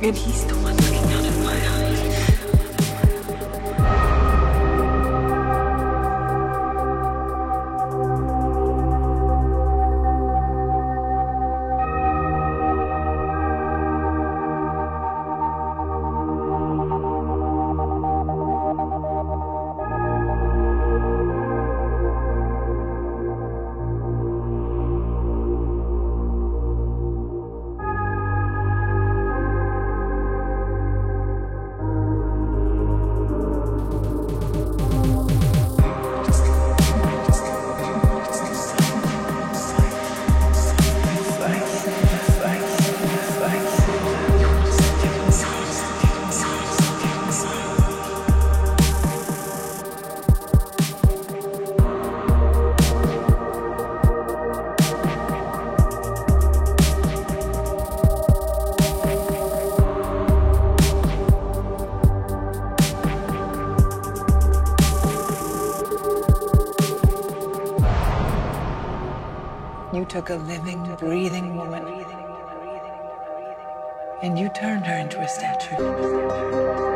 And he's the one took a living, breathing woman and you turned her into a statue.